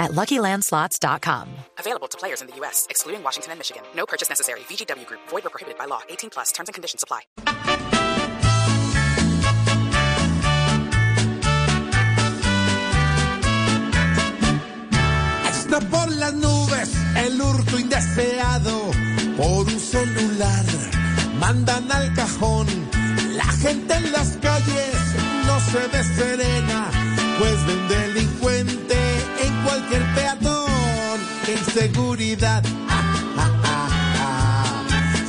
at LuckyLandSlots.com. Available to players in the U.S., excluding Washington and Michigan. No purchase necessary. VGW Group. Void or prohibited by law. 18 plus. Terms and conditions apply. Está por las nubes el hurto indeseado por un celular. Mandan al cajón. La gente en las calles no se ve serena, peatón. ¡Qué inseguridad!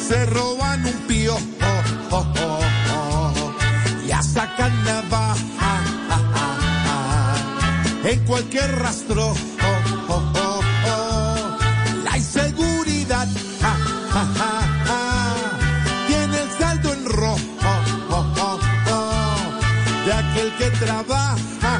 Se roban un pío oh, oh, oh, oh. ya sacan navaja en cualquier rastro. Oh, oh. La inseguridad tiene el saldo en rojo de aquel que trabaja